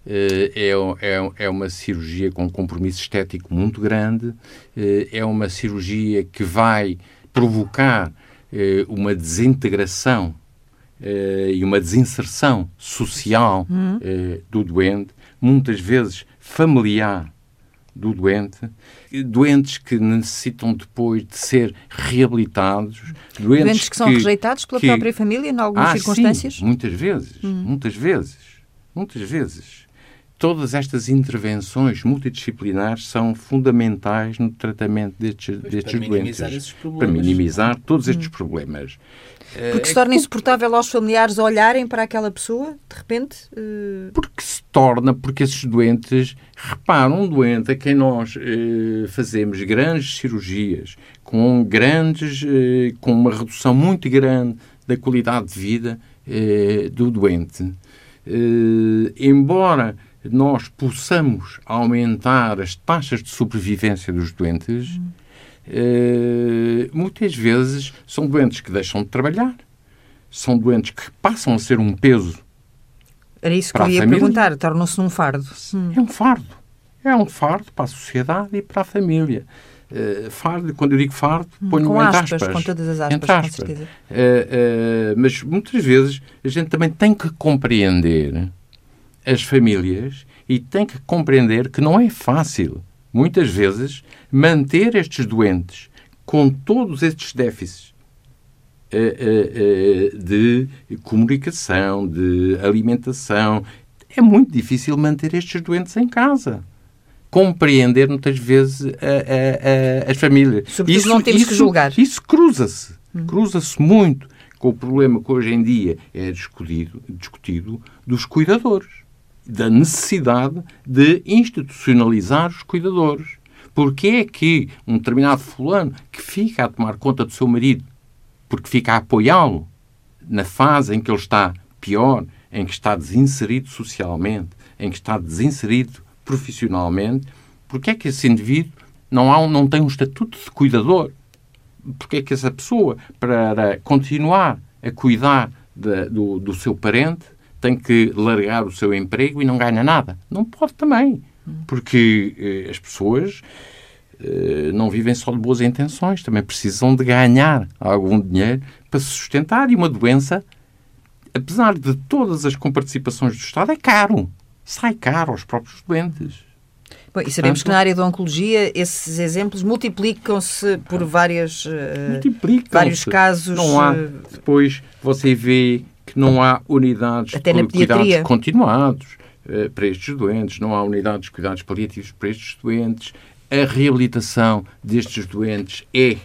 eh, é, é, é uma cirurgia com um compromisso estético muito grande, eh, é uma cirurgia que vai provocar eh, uma desintegração e uma desinserção social uhum. do doente, muitas vezes familiar do doente, doentes que necessitam depois de ser reabilitados, doentes, doentes que, são rejeitados pela que... própria família em algumas ah, circunstâncias? Sim, muitas vezes, hum. muitas vezes, muitas vezes. Todas estas intervenções multidisciplinares são fundamentais no tratamento destes, destes para doentes. Minimizar esses problemas. Para minimizar todos estes hum. problemas. Porque se torna insuportável aos familiares olharem para aquela pessoa, de repente? Uh... Porque se torna, porque esses doentes, reparam, um doente a quem nós uh, fazemos grandes cirurgias, com grandes, uh, com uma redução muito grande da qualidade de vida do doente. embora nós possamos aumentar as taxas de sobrevivência dos doentes, hum eh, muitas vezes são doentes que deixam de trabalhar, são doentes que passam a ser um peso. Era isso que eu ia perguntar, tornam-se um fardo. Hum. É um fardo. É um fardo para a sociedade e para a família. Uh, fardo, quando eu digo fardo, hum, ponho com entre aspas, aspas. Com todas as aspas, aspas. com certeza. Uh, uh, mas muitas vezes a gente também tem que compreender as famílias e tem que compreender que não é fácil muitas vezes, manter estes doentes com todos estes déficits eh, eh, eh, de comunicação, de alimentação, é muito difícil manter estes doentes em casa. Compreender muitas vezes a, a, a, as famílias. Sobretudo isso, não temos isso, que julgar. Isso cruza-se. Hum. Cruza-se muito com o problema que hoje em dia é discutido, discutido dos cuidadores da necessidade de institucionalizar os cuidadores. Porque é que um determinado fulano que fica a tomar conta do seu marido, porque fica a apoiá-lo na fase em que ele está pior, em que está desinserido socialmente, em que está desinserido profissionalmente, porque é que esse indivíduo não, há, não tem um estatuto de cuidador? Porque é que essa pessoa, para continuar a cuidar de, do, do seu parente, tem que largar o seu emprego e não ganha nada. Não pode também, porque eh, as pessoas eh, não vivem só de boas intenções, também precisam de ganhar algum dinheiro para se sustentar. E uma doença, apesar de todas as comparticipações do Estado, é caro. Sai caro aos próprios doentes. Bom, e sabemos Portanto, que na área da oncologia esses exemplos multiplicam-se por várias, uh, vários casos. Não há. Depois você vê que não há unidades Até de cuidados continuados uh, para estes doentes, não há unidades de cuidados paliativos para estes doentes, a reabilitação destes doentes é,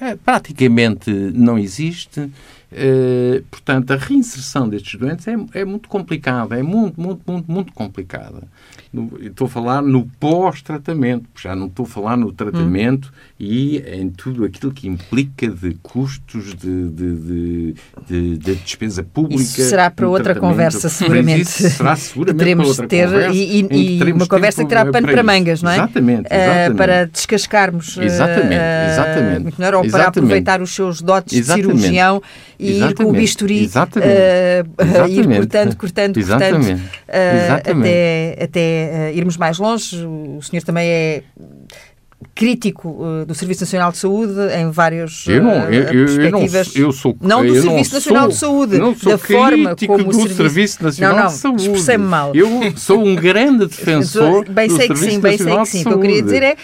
é praticamente não existe. Uh, portanto, a reinserção destes doentes é, é muito complicada, é muito, muito, muito, muito complicada. no, estou a falar no pós-tratamento, já não estou a falar no tratamento hum. e em tudo aquilo que implica de custos de, de, de, de, de despesa pública. Isso será para outra conversa, seguramente. Será seguramente teremos para ter, conversa. E, e, e uma conversa que terá pano para, para mangas, não é? Exatamente. Eh, exatamente. Uh, para descascarmos. Exatamente, uh, exatamente. Muito melhor, ou exatamente. para aproveitar os seus dotes exatamente. de cirurgião e exatamente. ir com o bisturi, exatamente. Uh, ir cortando, cortando, cortando, até, até uh, irmos mais longe. O senhor também é crítico uh, do Serviço Nacional de Saúde em várias eu não, eu, perspectivas. Eu não, eu sou, não do Serviço Nacional sou, de Saúde, não sou da forma como do o Serviço, Serviço Nacional não, não, de Saúde. Expressei-me mal. Eu sou um grande defensor bem sei do que Serviço sim, bem sei que sim. O que eu queria dizer é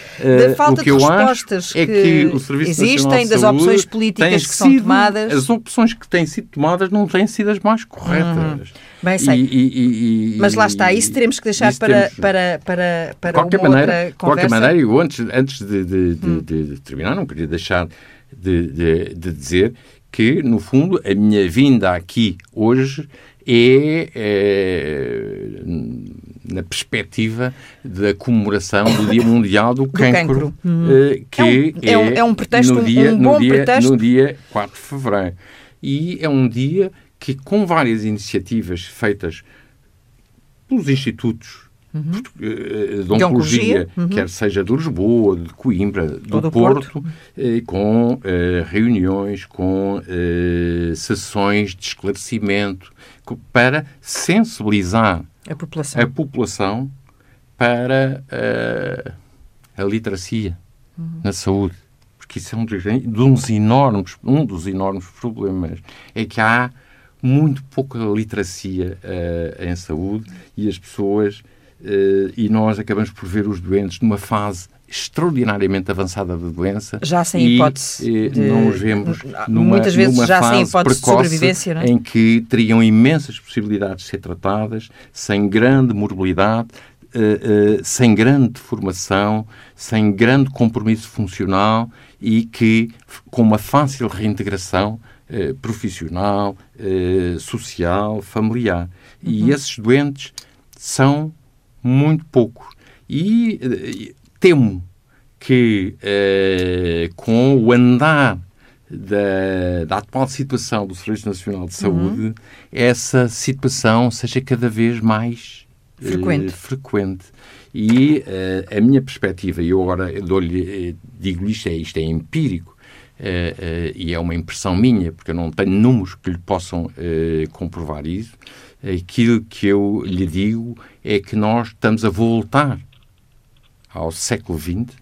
da falta de respostas que, é que existem, das opções políticas que são tomadas. As opções que têm sido tomadas não têm sido as mais corretas. Uhum. Bem sei. E, e, Mas lá está, isso teremos que deixar para, para, para, para qualquer uma maneira, outra conversa. qualquer maneira, eu antes, antes de, de, de, hum. de terminar, não queria deixar de, dizer que, no fundo, a minha vinda aqui hoje é, é, na perspectiva da comemoração do Dia Mundial do, do Cancro, hum. que é um, é, é um pretexto, no dia, um bom no dia, pretexto. No dia 4 de Fevereiro. E é um dia que, com várias iniciativas feitas pelos institutos uhum. Eh, de oncologia, uhum. quer seja de Lisboa, de Coimbra, do, do Porto, Porto. Eh, com eh, reuniões, com eh, sessões de esclarecimento, para sensibilizar a população, a população para eh, a literacia uhum. na saúde. Porque isso é um dos, enormes, um dos enormes problemas. É que há muito pouca literacia uh, em saúde e as pessoas, uh, e nós acabamos por ver os doentes numa fase extraordinariamente avançada da doença. Já sem e, hipótese. E, de... Não os vemos numa, Muitas vezes numa já sem hipótese de sobrevivência, não é? em que teriam imensas possibilidades de ser tratadas, sem grande morbilidade, uh, sem grande formação, sem grande compromisso funcional e que, com uma fácil reintegração, eh, profissional, eh, social, familiar. Uhum. E esses doentes são muito poucos. E eh, temo que com o andar da, da, atual situação do Serviço Nacional de Saúde, uhum. essa situação seja cada vez mais frequente. frequente. E a minha perspectiva, e eu agora dou-lhe, digo isto, é, isto é empírico, Uh, uh, e é uma impressão minha, porque eu não tenho números que lhe possam uh, comprovar isso. Aquilo que eu lhe digo é que nós estamos a voltar ao século XX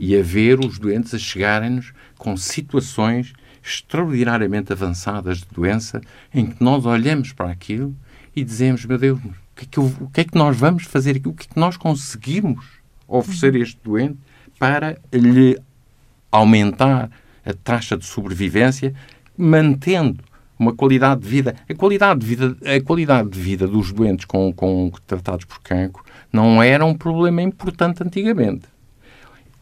e a ver os doentes a chegarem-nos com situações extraordinariamente avançadas de doença, em que nós olhamos para aquilo e dizemos: Meu Deus, o que é que, eu, o que, é que nós vamos fazer aqui? O que é que nós conseguimos oferecer a este doente para lhe aumentar a taxa de sobrevivência, mantendo uma qualidade de vida. A qualidade de vida, a qualidade de vida dos doentes com, com tratados por cancro não era um problema importante antigamente.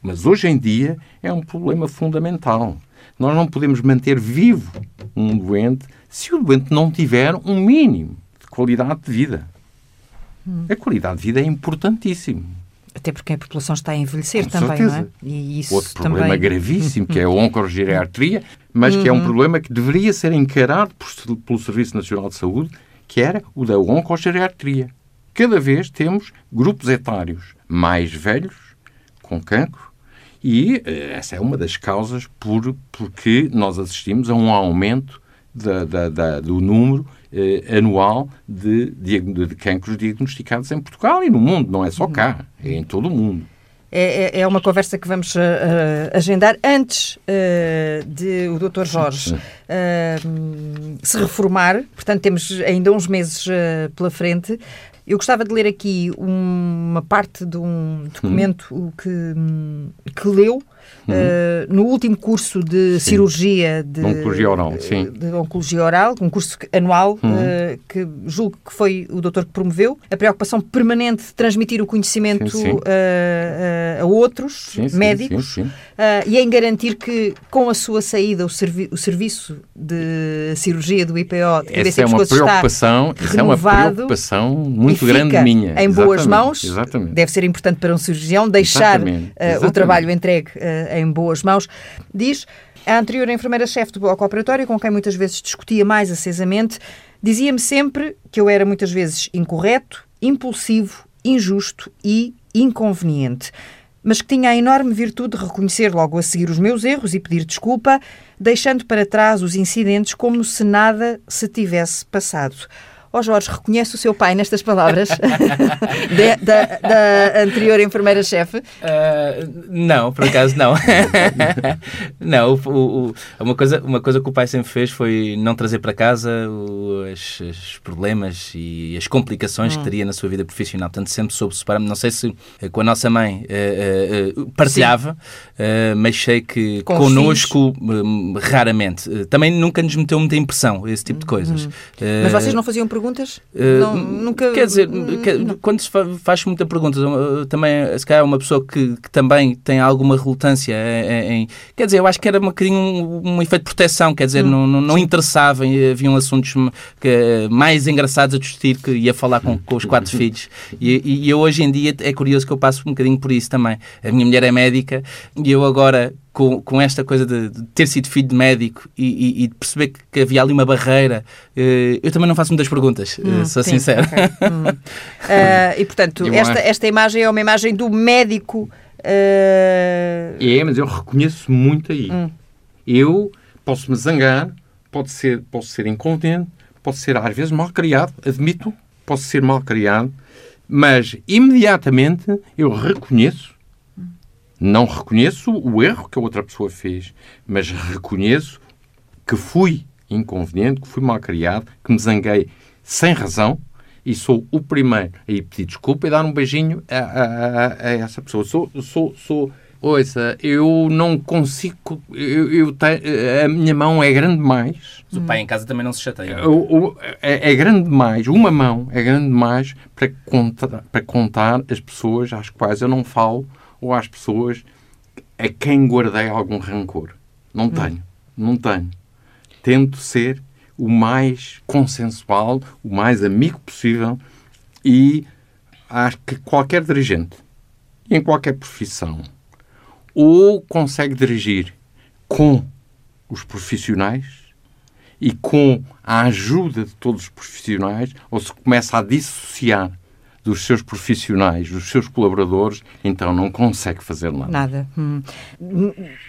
Mas hoje em dia é um problema fundamental. Nós não podemos manter vivo um doente se o doente não tiver um mínimo de qualidade de vida. Hum. A qualidade de vida é importantíssimo. Até porque a população está a envelhecer Com também, certeza. não é? E isso Outro também... problema gravíssimo, que é a oncogeriatria, mas que é um uhum. problema que deveria ser encarado por, pelo Serviço Nacional de Saúde, que era o da oncogeriatria. Cada vez temos grupos etários mais velhos, com cancro, e eh, essa é uma das causas por, porque nós assistimos a um aumento da, da, da, do número eh, anual de, de, de cancros diagnosticados em Portugal e no mundo, não é só cá, é em todo o mundo. É, é, é uma conversa que vamos uh, agendar antes uh, de o Dr. Jorge uh, se reformar, portanto temos ainda uns meses pela frente. Eu gostava de ler aqui uma parte de um documento que, que leu uhum. uh, no último curso de sim. cirurgia de, de, oncologia oral, sim. de oncologia oral, um curso anual uhum. uh, que julgo que foi o doutor que promoveu, a preocupação permanente de transmitir o conhecimento sim, sim. Uh, a outros médicos e em garantir que com a sua saída o, servi o serviço de cirurgia do IPO de essa é uma preocupação, essa é uma preocupação muito grande minha. Em boas Exatamente. mãos. Exatamente. Deve ser importante para um cirurgião deixar o trabalho entregue em boas mãos. Diz a anterior enfermeira-chefe do bloco operatório, com quem muitas vezes discutia mais acesamente, dizia-me sempre que eu era muitas vezes incorreto, impulsivo, injusto e inconveniente, mas que tinha a enorme virtude de reconhecer logo a seguir os meus erros e pedir desculpa, deixando para trás os incidentes como se nada se tivesse passado. Ó oh Jorge, reconhece o seu pai nestas palavras de, da, da, anterior enfermeira-chefe? Uh, não, por acaso não. não, o, o, uma, coisa, uma coisa que o pai sempre fez foi não trazer para casa os, os problemas e as complicações hum. que teria na sua vida profissional. Portanto, sempre soube separar Não sei se eh, com a nossa mãe uh, uh, partilhava, mas sei que com connosco hum, raramente. também nunca nos meteu muita impressão esse tipo de coisas. Hum. mas vocês não faziam perguntas? não, nunca... Quer dizer, não. quando se faz muita perguntas, também, se calhar, uma pessoa que, que também tem alguma relutância em, em, Quer dizer, eu acho que era um bocadinho um, um efeito de proteção, quer dizer, hum. não, não, não interessava, haviam assuntos que, mais engraçados a discutir que ia falar com, com os quatro filhos. E, e eu hoje em dia é curioso que eu passo um bocadinho por isso também. A minha mulher é médica e eu agora com, com esta coisa de, de, ter sido filho de médico e, e, e, de perceber que, que, havia ali uma barreira, uh, eu também não faço muitas perguntas, hum, uh, sou sim, sincero. Okay. Hum. Uh, e, portanto, esta, esta imagem é uma imagem do médico. É, mas eu reconheço muito aí. Hum. Eu posso me zangar, pode ser, posso ser incontente, posso ser às vezes mal criado, admito, posso ser mal criado, mas imediatamente eu reconheço não reconheço o erro que a outra pessoa fez, mas reconheço que fui inconveniente, que fui mal criado, que me zanguei sem razão e sou o primeiro a ir pedir desculpa e dar um beijinho a, a, a essa pessoa. Sou, sou, sou, ouça, eu não consigo, eu, eu te, a minha mão é grande demais. Mas o pai em casa também não se chateia. é, é, grande demais, uma mão é grande demais para contar, para contar as pessoas às quais eu não falo ou às pessoas a quem guardei algum rancor. Não hum. tenho, não tenho. Tento ser o mais consensual, o mais amigo possível e acho que qualquer dirigente, em qualquer profissão, ou consegue dirigir com os profissionais e com a ajuda de todos os profissionais, ou se começa a dissociar dos seus profissionais, dos seus colaboradores, então não consegue fazer nada. Nada. Hum.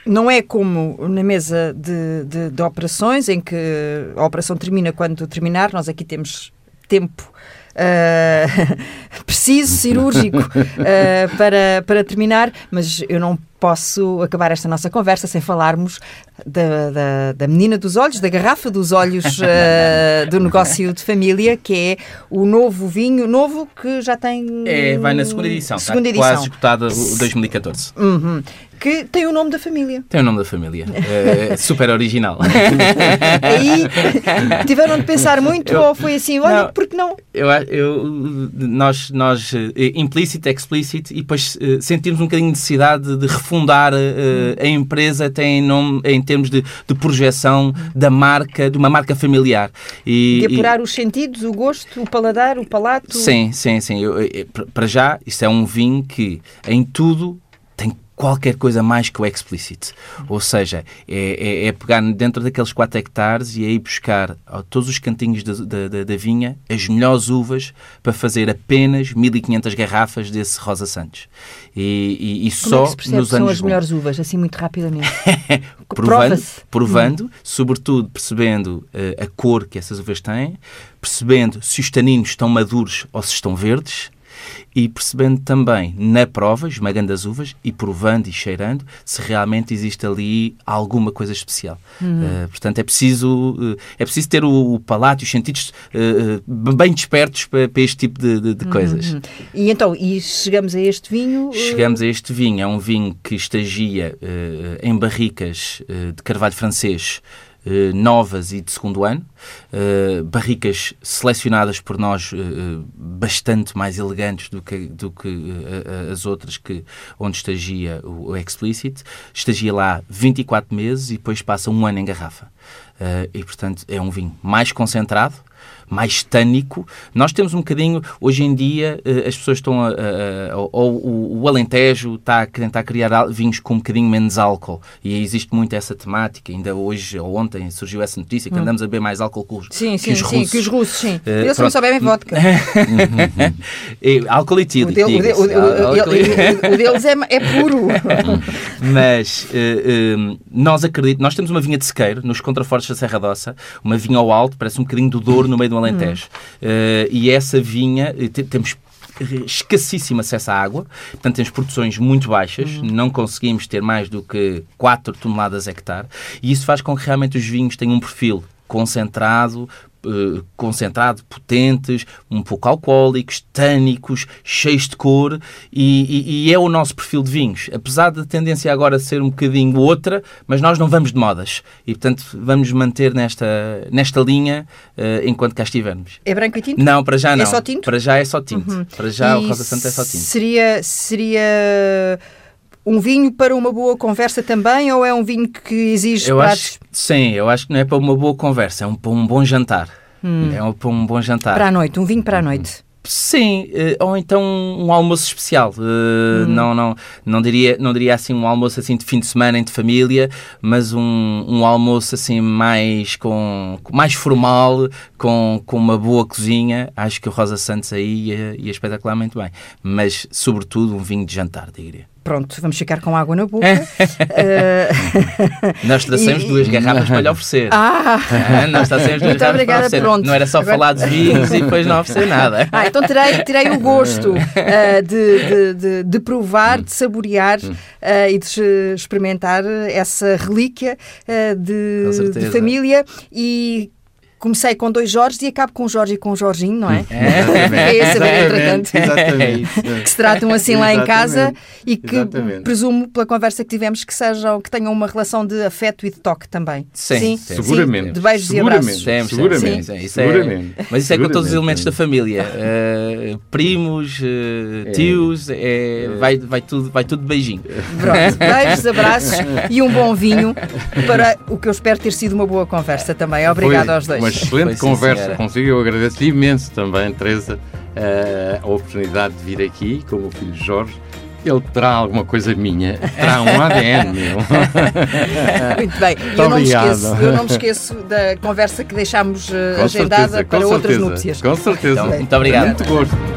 Não é como na mesa de, de, de operações, em que a operação termina quando terminar, nós aqui temos tempo uh, preciso, cirúrgico, uh, para, para terminar, mas eu não posso acabar esta nossa conversa sem falarmos da, da, da menina dos olhos, da garrafa dos olhos uh, do negócio de família, que é o novo vinho, novo que já tem. É, vai na segunda edição, segunda está edição. quase esgotada o 2014. Uhum que tem o nome da família. Tem o nome da família. É super original. Aí tiveram de pensar muito eu, ou foi assim, olha, não, porque não? Eu, eu, nós, nós, eh, implícito, explícito, e depois uh, sentimos um bocadinho de necessidade de refundar uh, a empresa tem nome, em termos de, de projeção da marca, de uma marca familiar. E, de apurar e, os sentidos, o gosto, o paladar, o palato? Sim, sim, sim. Eu, eu, para já, isto é um vinho que em tudo qualquer coisa mais que o explicit. Ou seja, é, é, é, pegar dentro daqueles 4 hectares e aí buscar a todos os cantinhos da, da, da, vinha as melhores uvas para fazer apenas 1500 garrafas desse Rosa Santos. E, e, e só é que nos anos. são as melhores uvas, assim muito rapidamente? provando, provando hum. sobretudo percebendo uh, a cor que essas uvas têm, percebendo se os taninos estão maduros ou se estão verdes e percebendo também na prova, esmagando as uvas e provando e cheirando, se realmente existe ali alguma coisa especial. Uhum. Uh, portanto, é preciso, uh, é preciso ter o, o palato e os sentidos uh, bem despertos para, para, este tipo de, de, de coisas. Uhum. E então, e chegamos a este vinho? Chegamos a este vinho. É um vinho que estagia em barricas de carvalho francês eh, novas e de segundo ano, uh, barricas selecionadas por nós uh, bastante mais elegantes do que, do que as outras que, onde estagia o, o Explicit. Estagia lá 24 meses e depois passa um ano em garrafa. e, portanto, é um vinho mais concentrado, mais tânico. Nós temos um bocadinho, hoje em dia, eh, as pessoas estão a. ou o Alentejo está a tentar criar vinhos com um bocadinho menos álcool. E existe muito essa temática. Ainda hoje ou ontem surgiu essa notícia que hum. andamos a beber mais álcool que os, sim, que sim, os russos. Sim, que os russos, sim. Uh, Eles só bebem vodka. álcool. O, o, o, o, deles é, é puro. Mas uh, uh, nós acreditamos, nós temos uma vinha de sequeiro nos contrafortes da Serra Dossa, uma vinha ao alto, parece um bocadinho do Douro no meio do no Alentejo. Uh, e essa vinha, eh, temos escassíssimo acesso à água, portanto temos produções muito baixas, uhum. não conseguimos ter mais do que 4 toneladas a hectare, e isso faz com que realmente os vinhos tenham um perfil concentrado, eh, concentrado, potentes, um pouco alcoólicos, tânicos, cheios de cor e, e, e, é o nosso perfil de vinhos. Apesar da tendência agora ser um bocadinho outra, mas nós não vamos de modas e, portanto, vamos manter nesta, nesta linha uh, enquanto cá estivermos. É branco e tinto? Não, para já é não. É só tinto? Para já é só tinto. Uhum. Para já e o Rosa Santa é só tinto. Seria... seria um vinho para uma boa conversa também ou é um vinho que exige eu pratos? Acho, sim, eu acho que não é para uma boa conversa, é um, para um bom jantar. Hum. É um, para um bom jantar. Para a noite, um vinho para a noite. Sim, eh, ou então um almoço especial. Eh, hum. Não, não, não, diria, não diria assim um almoço assim de fim de semana entre família, mas um, um almoço assim mais, com, mais formal, com, com uma boa cozinha. Acho que o Rosa Santos aí ia, ia espetacularmente bem. Mas, sobretudo, um vinho de jantar, diria pronto, vamos ficar com água na boca. uh... Nós trouxemos e... duas garrafas para lhe oferecer. Ah! ah nós trouxemos duas Muito garrafas obrigada, para oferecer. Pronto. Não era só Agora... falar de vinhos e depois não oferecer nada. Ah, então terei, terei o gosto uh, de, de, de, de, provar, de saborear uh, e de experimentar essa relíquia de, de família e comecei com dois Jorge e acabo com o Jorge e com o Jorginho, não é? É, é esse bem entretanto. Exatamente. que se tratam assim lá em casa e que Exatamente. presumo, pela conversa que tivemos, que sejam, que tenham uma relação de afeto e de toque também. Sim, sim seguramente. Sim, de beijos seguramente. e abraços. Sempre, seguramente. Sim. Isso é, seguramente. Mas isso é com todos os elementos da família. Uh, primos, uh, tios, é, vai, vai, tudo, vai tudo de beijinho. Pronto, beijos, abraços e um bom vinho para o que eu espero ter sido uma boa conversa também. Obrigado aos dois uma excelente Foi conversa consigo. Eu agradeço imenso também, Teresa, eh, a oportunidade de vir aqui com o filho Jorge. Ele terá alguma coisa minha, terá um ADN meu. Muito bem, eu não, me esqueço, eu não me esqueço da conversa que deixámos uh, agendada certeza, para outras núpcias. Com certeza. Então, muito obrigado. Muito gosto.